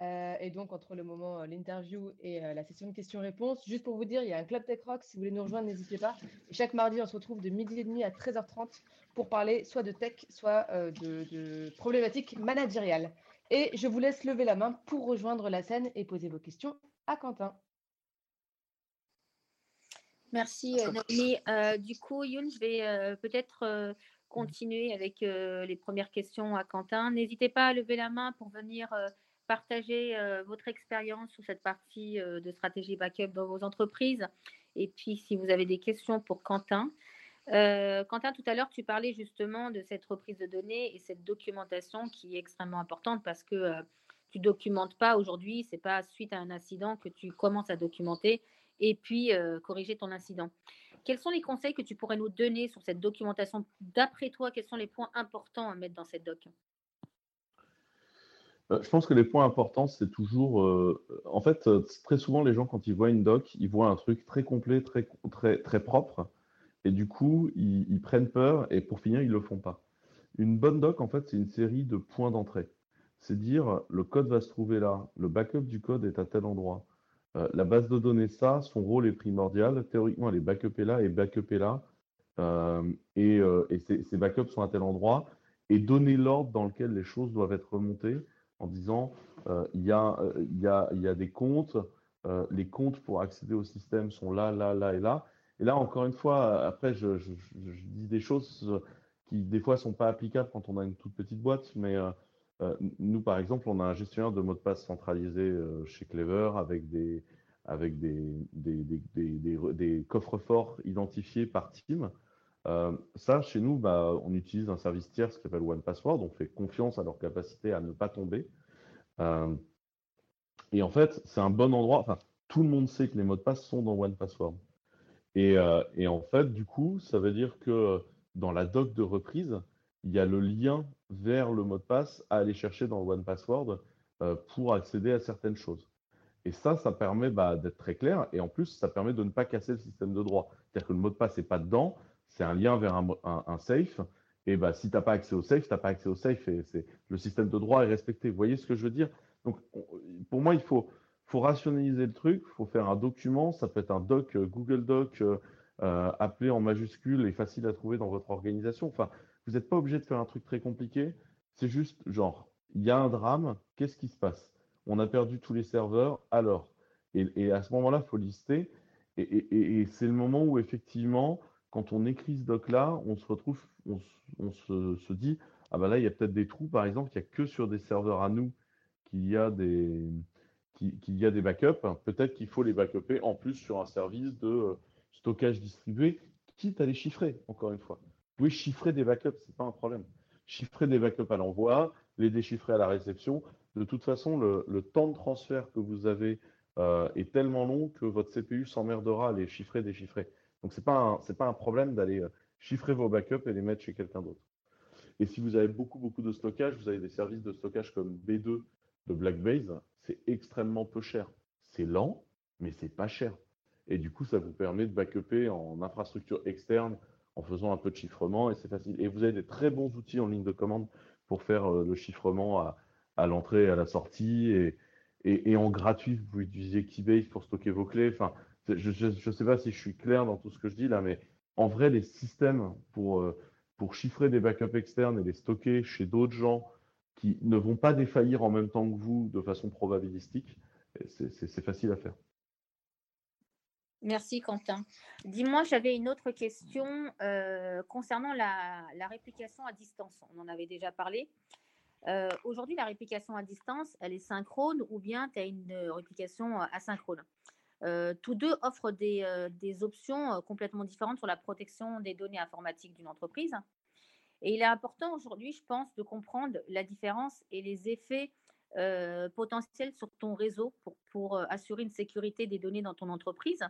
Euh, et donc, entre le moment, euh, l'interview et euh, la session de questions-réponses, juste pour vous dire, il y a un Club Tech Rock. Si vous voulez nous rejoindre, n'hésitez pas. chaque mardi, on se retrouve de midi et demi à 13h30 pour parler soit de tech, soit de, problématiques managériales. Et je vous laisse lever la main pour rejoindre la scène et poser vos questions à Quentin. Merci Naomi. du coup, Youn, je vais peut-être continuer avec les premières questions à Quentin. N'hésitez pas à lever la main pour venir partager euh, votre expérience sur cette partie euh, de stratégie backup dans vos entreprises. Et puis, si vous avez des questions pour Quentin. Euh, Quentin, tout à l'heure, tu parlais justement de cette reprise de données et cette documentation qui est extrêmement importante parce que tu documentes pas aujourd'hui, c'est pas suite à un incident que tu commences à documenter et puis corriger ton incident. Quels sont les conseils que tu pourrais nous donner sur cette documentation? D'après toi, quels sont les points importants à mettre dans cette doc? Euh, je pense que les points importants, c'est toujours. Euh, en fait, euh, très souvent, les gens, quand ils voient une doc, ils voient un truc très complet, très, très, très propre. Et du coup, ils, prennent peur et pour finir, ils ne le font pas. Une bonne doc, en fait, c'est une série de points d'entrée. C'est dire le code va se trouver là, le backup du code est à tel endroit. La base de données, ça, son rôle est primordial. Théoriquement, elle est backupée là et backupée là. et, et ces, backups sont à tel endroit. Et donner l'ordre dans lequel les choses doivent être remontées en disant euh, il, y a, euh, y a, y a des comptes, euh, les comptes pour accéder au système sont là, là, là et là. Et là, encore une fois, après, je, je, dis des choses qui, des fois, ne sont pas applicables quand on a une toute petite boîte, mais nous, par exemple, on a un gestionnaire de mots de passe centralisé chez Clever avec des, coffres forts identifiés par team. Euh, ça, chez nous, bah, on utilise un service tiers qui s'appelle OnePassword. On fait confiance à leur capacité à ne pas tomber. Euh, et en fait, c'est un bon endroit. Enfin, tout le monde sait que les mots de passe sont dans OnePassword. Et, euh, et en fait, du coup, ça veut dire que dans la doc de reprise, il y a le lien vers le mot de passe à aller chercher dans OnePassword pour accéder à certaines choses. Et ça, ça permet bah, d'être très clair. Et en plus, ça permet de ne pas casser le système de droit. C'est-à-dire que le mot de passe n'est pas dedans, c'est un lien vers un, safe. Et bah, si tu n'as pas accès au safe, tu n'as pas accès au safe et le système de droit est respecté. Vous voyez ce que je veux dire? Donc, pour moi, il faut, rationaliser le truc. Il faut faire un document. Ça peut être un doc, euh, Google Doc, euh, euh, appelé en majuscule et facile à trouver dans votre organisation. Enfin, vous n'êtes pas obligé de faire un truc très compliqué. C'est juste genre, il y a un drame. Qu'est-ce qui se passe? On a perdu tous les serveurs. Alors, et, à ce moment-là, il faut lister. et c'est le moment où effectivement, quand on écrit ce doc-là, on se retrouve, on, se, dit, ah ben là, il y a peut-être des trous, par exemple, il n'y a que sur des serveurs à nous qu'il y a des, qu'il y a des backups. Peut-être qu'il faut les backuper en plus sur un service de, stockage distribué, quitte à les chiffrer, encore une fois. Pouvez chiffrer des backups, ce n'est pas un problème. Chiffrer des backups à l'envoi, les déchiffrer à la réception. De toute façon, le, temps de transfert que vous avez euh, est tellement long que votre CPU s'emmerdera à les chiffrer, déchiffrer. Donc, ce n'est pas, pas, un problème d'aller euh, chiffrer vos backups et les mettre chez quelqu'un d'autre. Et si vous avez beaucoup, beaucoup de stockage, vous avez des services de stockage comme B2 de Blackbase, c'est extrêmement peu cher. C'est lent, mais c'est pas cher. Et du coup, ça vous permet de backuper en infrastructure externe en faisant un peu de chiffrement et c'est facile. Et vous avez des très bons outils en ligne de commande pour faire euh, le chiffrement à, l'entrée et à la sortie. Et, en gratuit, vous pouvez utiliser Keybase pour stocker vos clés. Je ne sais pas si je suis clair dans tout ce que je dis là, mais en vrai, les systèmes euh, pour chiffrer des backups externes et les stocker chez d'autres gens qui ne vont pas défaillir en même temps que vous de façon probabilistique, c'est facile à faire. Merci Quentin. Dis-moi, j'avais une autre question euh, concernant la, réplication à distance. On en avait déjà parlé. Euh, aujourd'hui, la réplication à distance, elle est synchrone ou bien tu as une réplication asynchrone? Euh, tous deux offrent des, options complètement différentes sur la protection des données informatiques d'une entreprise. Et il est important aujourd'hui, je pense, de comprendre la différence et les effets euh, potentiel sur ton réseau pour, pour euh, assurer une sécurité des données dans ton entreprise.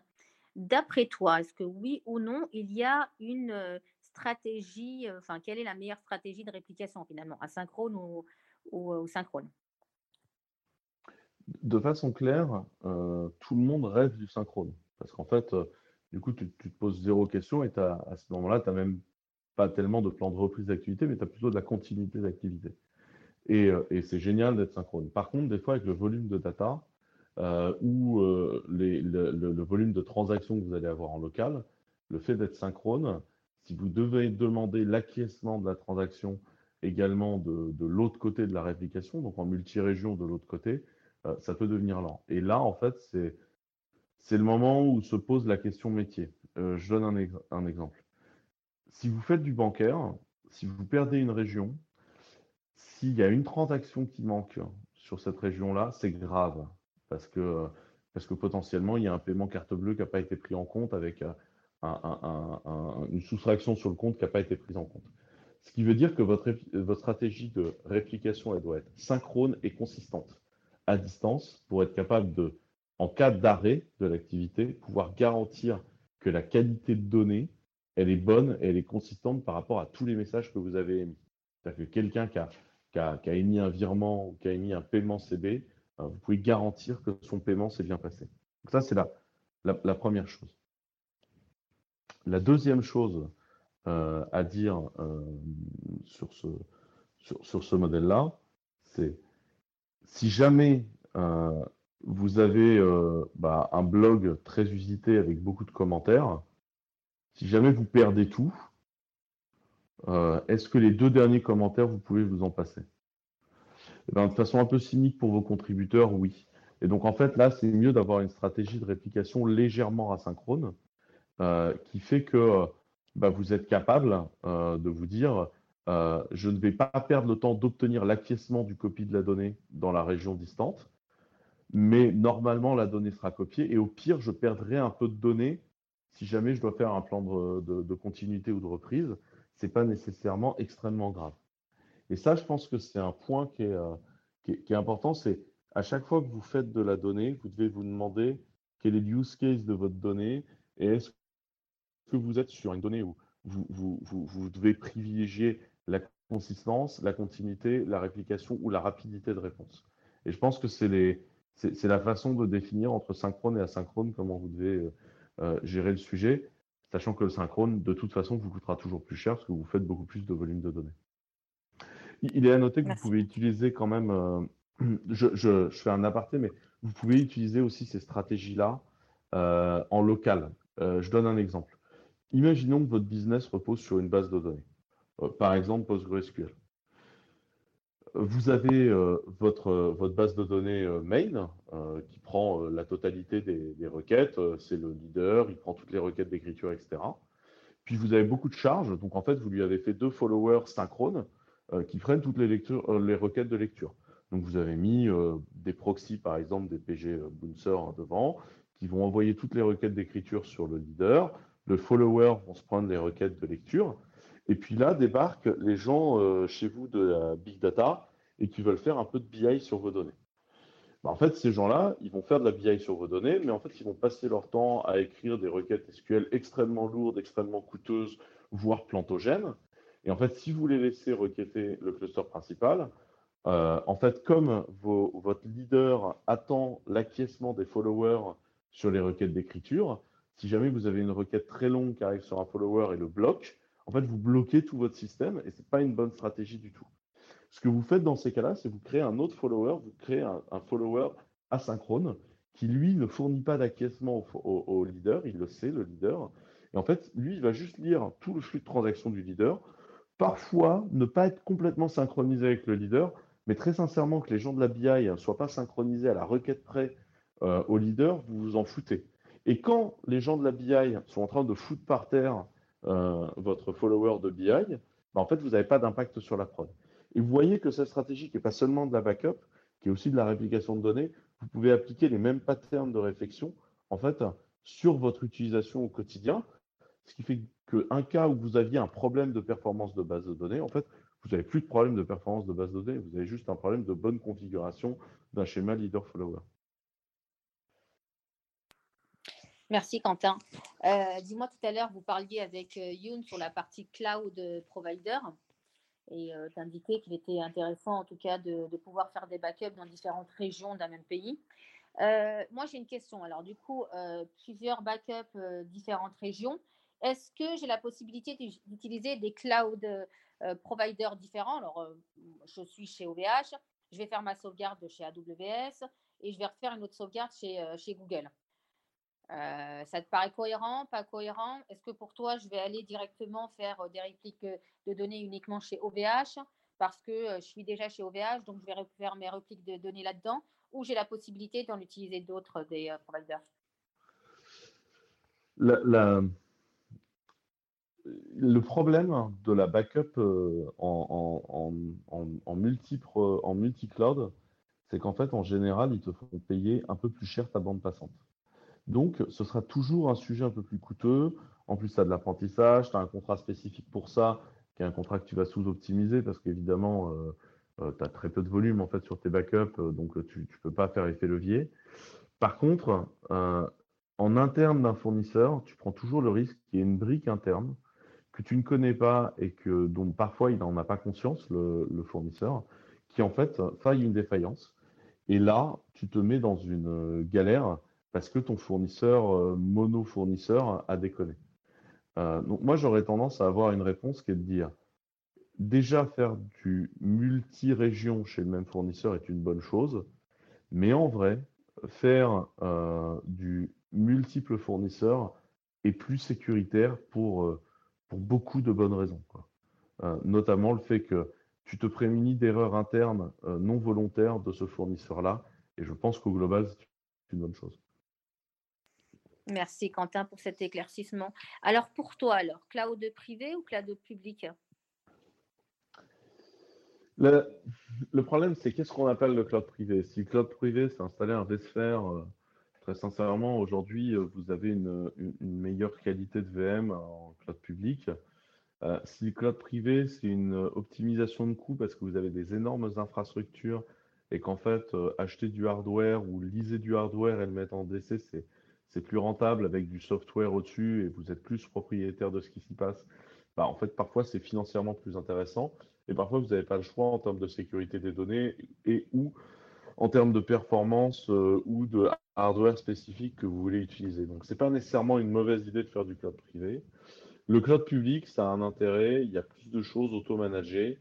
D'après toi, est-ce que oui ou non, il y a une euh, stratégie, enfin, quelle est la meilleure stratégie de réplication finalement, asynchrone ou, ou, synchrone? De façon claire, tout le monde rêve du synchrone. Parce qu'en fait, du coup, tu, tu, te poses zéro question et à ce moment-là, tu n'as même pas tellement de plan de reprise d'activité, mais tu as plutôt de la continuité d'activité. Euh, et, c'est génial d'être synchrone. Par contre, des fois, avec le volume de data euh, ou euh, le, volume de transactions que vous allez avoir en local, le fait d'être synchrone, si vous devez demander l'acquiescement de la transaction également de, l'autre côté de la réplication, donc en multi-région de l'autre côté, ça peut devenir lent. Et là, en fait, c'est, le moment où se pose la question métier. je donne un exemple. Si vous faites du bancaire, si vous perdez une région, s'il y a une transaction qui manque sur cette région-là, c'est grave parce que, parce que potentiellement, il y a un paiement carte bleue qui n'a pas été pris en compte avec une soustraction sur le compte qui n'a pas été prise en compte. Ce qui veut dire que votre, votre stratégie de réplication, elle doit être synchrone et consistante à distance pour être capable de, en cas d'arrêt de l'activité, pouvoir garantir que la qualité de données, elle est bonne et elle est consistante par rapport à tous les messages que vous avez émis. C'est-à-dire que quelqu'un qui a qui a, émis un virement ou qui a émis un paiement CB, euh, vous pouvez garantir que son paiement s'est bien passé. Donc ça, c'est la, première chose. La deuxième chose euh, à dire euh, sur ce, modèle-là, c'est si jamais vous avez bah, un blog très usité avec beaucoup de commentaires, si jamais vous perdez tout, euh, est-ce que les deux derniers commentaires, vous pouvez vous en passer? Eh ben, De façon un peu cynique pour vos contributeurs, oui. Et donc en fait, là, c'est mieux d'avoir une stratégie de réplication légèrement asynchrone euh, qui fait que bah, vous êtes capable euh, de vous dire je ne vais pas perdre le temps d'obtenir l'acquiescement du copie de la donnée dans la région distante, mais normalement, la donnée sera copiée et au pire, je perdrai un peu de données si jamais je dois faire un plan de continuité ou de reprise c'est pas nécessairement extrêmement grave. Et ça, je pense que c'est un point qui est, euh, qui est, important. C'est à chaque fois que vous faites de la donnée, vous devez vous demander quel est le use case de votre donnée et est-ce que vous êtes sur une donnée où vous, devez privilégier la consistance, la continuité, la réplication ou la rapidité de réponse. Et je pense que c'est la façon de définir entre synchrone et asynchrone comment vous devez euh, euh, gérer le sujet sachant que le synchrone, de toute façon, vous coûtera toujours plus cher parce que vous faites beaucoup plus de volume de données. Il est à noter que vous pouvez utiliser quand même, euh, je, fais un aparté, mais vous pouvez utiliser aussi ces stratégies-là euh, en local. Euh, je donne un exemple. Imaginons que votre business repose sur une base de données, par exemple PostgreSQL vous avez euh, votre, votre base de données euh, main euh, qui prend la totalité des, requêtes. c'est le leader, il prend toutes les requêtes d'écriture, etc. Puis vous avez beaucoup de charges. Donc en fait, vous lui avez fait deux followers synchrones qui prennent toutes les, lectures, les requêtes de lecture. Donc vous avez mis des proxys, par exemple, des PG Bouncer devant, qui vont envoyer toutes les requêtes d'écriture sur le leader. Le follower vont se prendre les requêtes de lecture. Et puis là débarquent les gens euh, chez vous de big data et qui veulent faire un peu de BI sur vos données. Bah, en fait, ces gens-là, ils vont faire de la BI sur vos données, mais en fait, ils vont passer leur temps à écrire des requêtes SQL extrêmement lourdes, extrêmement coûteuses, voire plantogènes. Et en fait, si vous les laissez requêter le cluster principal, euh, en fait, comme votre leader attend l'acquiescement des followers sur les requêtes d'écriture, si jamais vous avez une requête très longue qui arrive sur un follower et le bloque, en fait, vous bloquez tout votre système et ce n'est pas une bonne stratégie du tout. Ce que vous faites dans ces cas-là, c'est vous créez un autre follower, vous créez un, follower asynchrone qui, lui, ne fournit pas d'acquiescement au, leader, il le sait, le leader. Et en fait, lui, il va juste lire tout le flux de transactions du leader, parfois ne pas être complètement synchronisé avec le leader, mais très sincèrement, que les gens de la BI ne soient pas synchronisés à la requête près euh, au leader, vous vous en foutez. Et quand les gens de la BI sont en train de foutre par terre votre follower de BI, bah, en fait, vous n'avez pas d'impact sur la prod. Et vous voyez que cette stratégie, qui n'est pas seulement de la backup, qui est aussi de la réplication de données, vous pouvez appliquer les mêmes patterns de réflexion en fait, sur votre utilisation au quotidien. Ce qui fait qu'un cas où vous aviez un problème de performance de base de données, en fait, vous n'avez plus de problème de performance de base de données, vous avez juste un problème de bonne configuration d'un schéma leader-follower. Merci Quentin. Euh, dis-moi tout à l'heure, vous parliez avec euh, Youn sur la partie cloud provider et euh, qu'il était intéressant en tout cas de, pouvoir faire des backups dans différentes régions d'un même pays. Euh, moi, j'ai une question. Alors, du coup, plusieurs backups, différentes régions. Est-ce que j'ai la possibilité d'utiliser des cloud providers différents? Alors, je suis chez OVH, je vais faire ma sauvegarde chez AWS et je vais refaire une autre sauvegarde chez Google. Euh, ça te paraît cohérent, pas cohérent? Est-ce que pour toi, je vais aller directement faire euh, des répliques euh, de données uniquement chez OVH parce que je suis déjà chez OVH, donc je vais faire mes répliques de données là-dedans, ou j'ai la possibilité d'en utiliser d'autres des providers? Le problème de la backup en, en multi-cloud, c'est qu'en fait, en général, ils te font payer un peu plus cher ta bande passante. Donc, ce sera toujours un sujet un peu plus coûteux. En plus, tu as de l'apprentissage, tu as un contrat spécifique pour ça, qui est un contrat que tu vas sous-optimiser parce qu'évidemment, euh, euh, tu as très peu de volume en fait sur tes backups, euh, donc tu ne peux pas faire effet levier. Par contre, en interne d'un fournisseur, tu prends toujours le risque qu'il y ait une brique interne que tu ne connais pas et que dont parfois il n'en a pas conscience, le, le, fournisseur, qui en fait faille une défaillance. Et là, tu te mets dans une galère parce que ton fournisseur, euh, mono-fournisseur, a déconné. Euh, donc moi, j'aurais tendance à avoir une réponse qui est de dire, déjà faire du multi-région chez le même fournisseur est une bonne chose, mais en vrai, faire euh, du multiple fournisseur est plus sécuritaire pour, pour beaucoup de bonnes raisons. notamment le fait que tu te prémunis d'erreurs internes non volontaires de ce fournisseur-là, et je pense qu'au global, c'est une bonne chose. Merci Quentin pour cet éclaircissement. Alors pour toi, alors, cloud privé ou cloud public? Le, problème, c'est qu'est-ce qu'on appelle le cloud privé? Si le cloud privé, c'est installer un vSphere, euh, très sincèrement, aujourd'hui, euh, vous avez une, meilleure qualité de VM en cloud public. Euh, si le cloud privé, c'est une optimisation de coût parce que vous avez des énormes infrastructures et qu'en fait, acheter du hardware ou liser du hardware et le mettre en DC, c'est c'est plus rentable avec du software au-dessus et vous êtes plus propriétaire de ce qui s'y passe, bah, en fait, parfois, c'est financièrement plus intéressant. Et parfois, vous n'avez pas le choix en termes de sécurité des données et ou en termes de performance euh, ou de hardware spécifique que vous voulez utiliser. Donc, ce n'est pas nécessairement une mauvaise idée de faire du cloud privé. Le cloud public, ça a un intérêt. Il y a plus de choses auto-managées.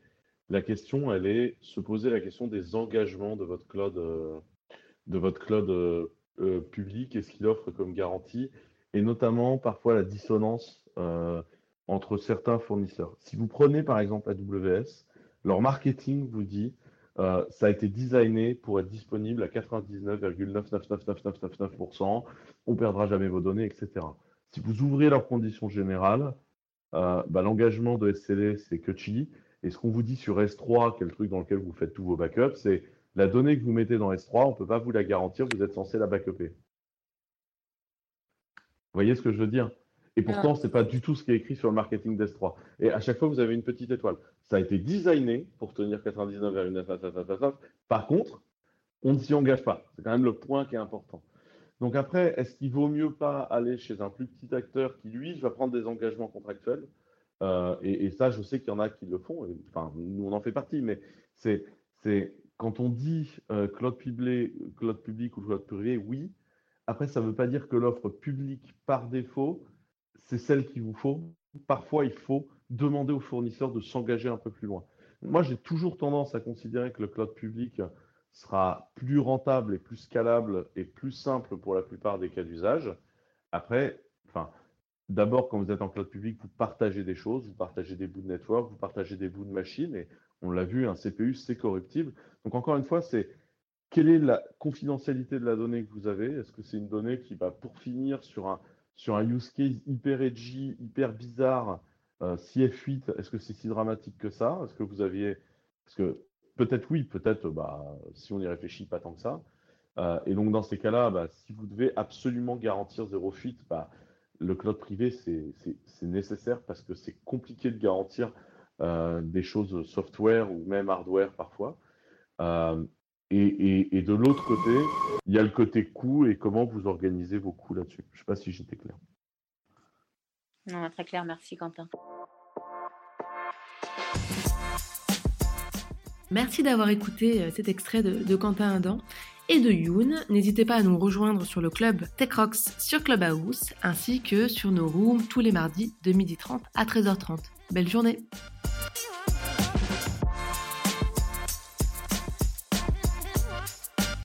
La question, elle est se poser la question des engagements de votre cloud, euh, de votre cloud euh, euh, public et ce qu'il offre comme garantie, et notamment parfois la dissonance euh, entre certains fournisseurs. Si vous prenez par exemple AWS, leur marketing vous dit euh, ça a été designé pour être disponible à 99,999999%, on perdra jamais vos données, etc. Si vous ouvrez leurs conditions générales, bah, l'engagement de SCD, c'est Kutchi. Et ce qu'on vous dit sur S3, qui est le truc dans lequel vous faites tous vos backups, c'est la donnée que vous mettez dans S3, on ne peut pas vous la garantir, vous êtes censé la backuper. voyez ce que je veux dire Et pourtant, ce n'est pas du tout ce qui est écrit sur le marketing d'S3. Et à chaque fois, vous avez une petite étoile. Ça a été designé pour tenir 99,9. Par contre, on ne s'y engage pas. C'est quand même le point qui est important. Donc après, est-ce qu'il vaut mieux pas aller chez un plus petit acteur qui, lui, va prendre des engagements contractuels euh, et, ça, je sais qu'il y en a qui le font. enfin, nous, on en fait partie, mais c'est quand on dit euh, cloud, public, ou cloud privé, oui. Après, ça ne veut pas dire que l'offre publique, par défaut, c'est celle qu'il vous faut. Parfois, il faut demander aux fournisseurs de s'engager un peu plus loin. Moi, j'ai toujours tendance à considérer que le cloud public sera plus rentable et plus scalable et plus simple pour la plupart des cas d'usage. Après, enfin, d'abord, quand vous êtes en cloud public, vous partagez des choses, vous partagez des bouts de network, vous partagez des bouts de machine, et on l'a vu, un CPU, c'est corruptible. Donc, encore une fois, c'est quelle est la confidentialité de la donnée que vous avez? Est-ce que c'est une donnée qui va, pour finir, sur un, sur un use case hyper edgy, hyper bizarre, euh, CF8, est-ce que c'est si dramatique que ça? Est-ce que vous aviez. Parce que peut-être oui, peut-être, bah, si on y réfléchit, pas tant que ça. Euh, et donc, dans ces cas-là, bah, si vous devez absolument garantir zéro fuite, bah, le cloud privé, c'est nécessaire parce que c'est compliqué de garantir des choses software ou même hardware parfois. Euh, et, de l'autre côté, il y a le côté coût et comment vous organisez vos coûts là-dessus. Je ne sais pas si j'étais clair. Non, très clair, merci Quentin. Merci d'avoir écouté euh, cet extrait de, Quentin Adam et de Yoon. N'hésitez pas à nous rejoindre sur le club TechRox sur Clubhouse ainsi que sur nos rooms tous les mardis de 12h30 à 13h30. Belle journée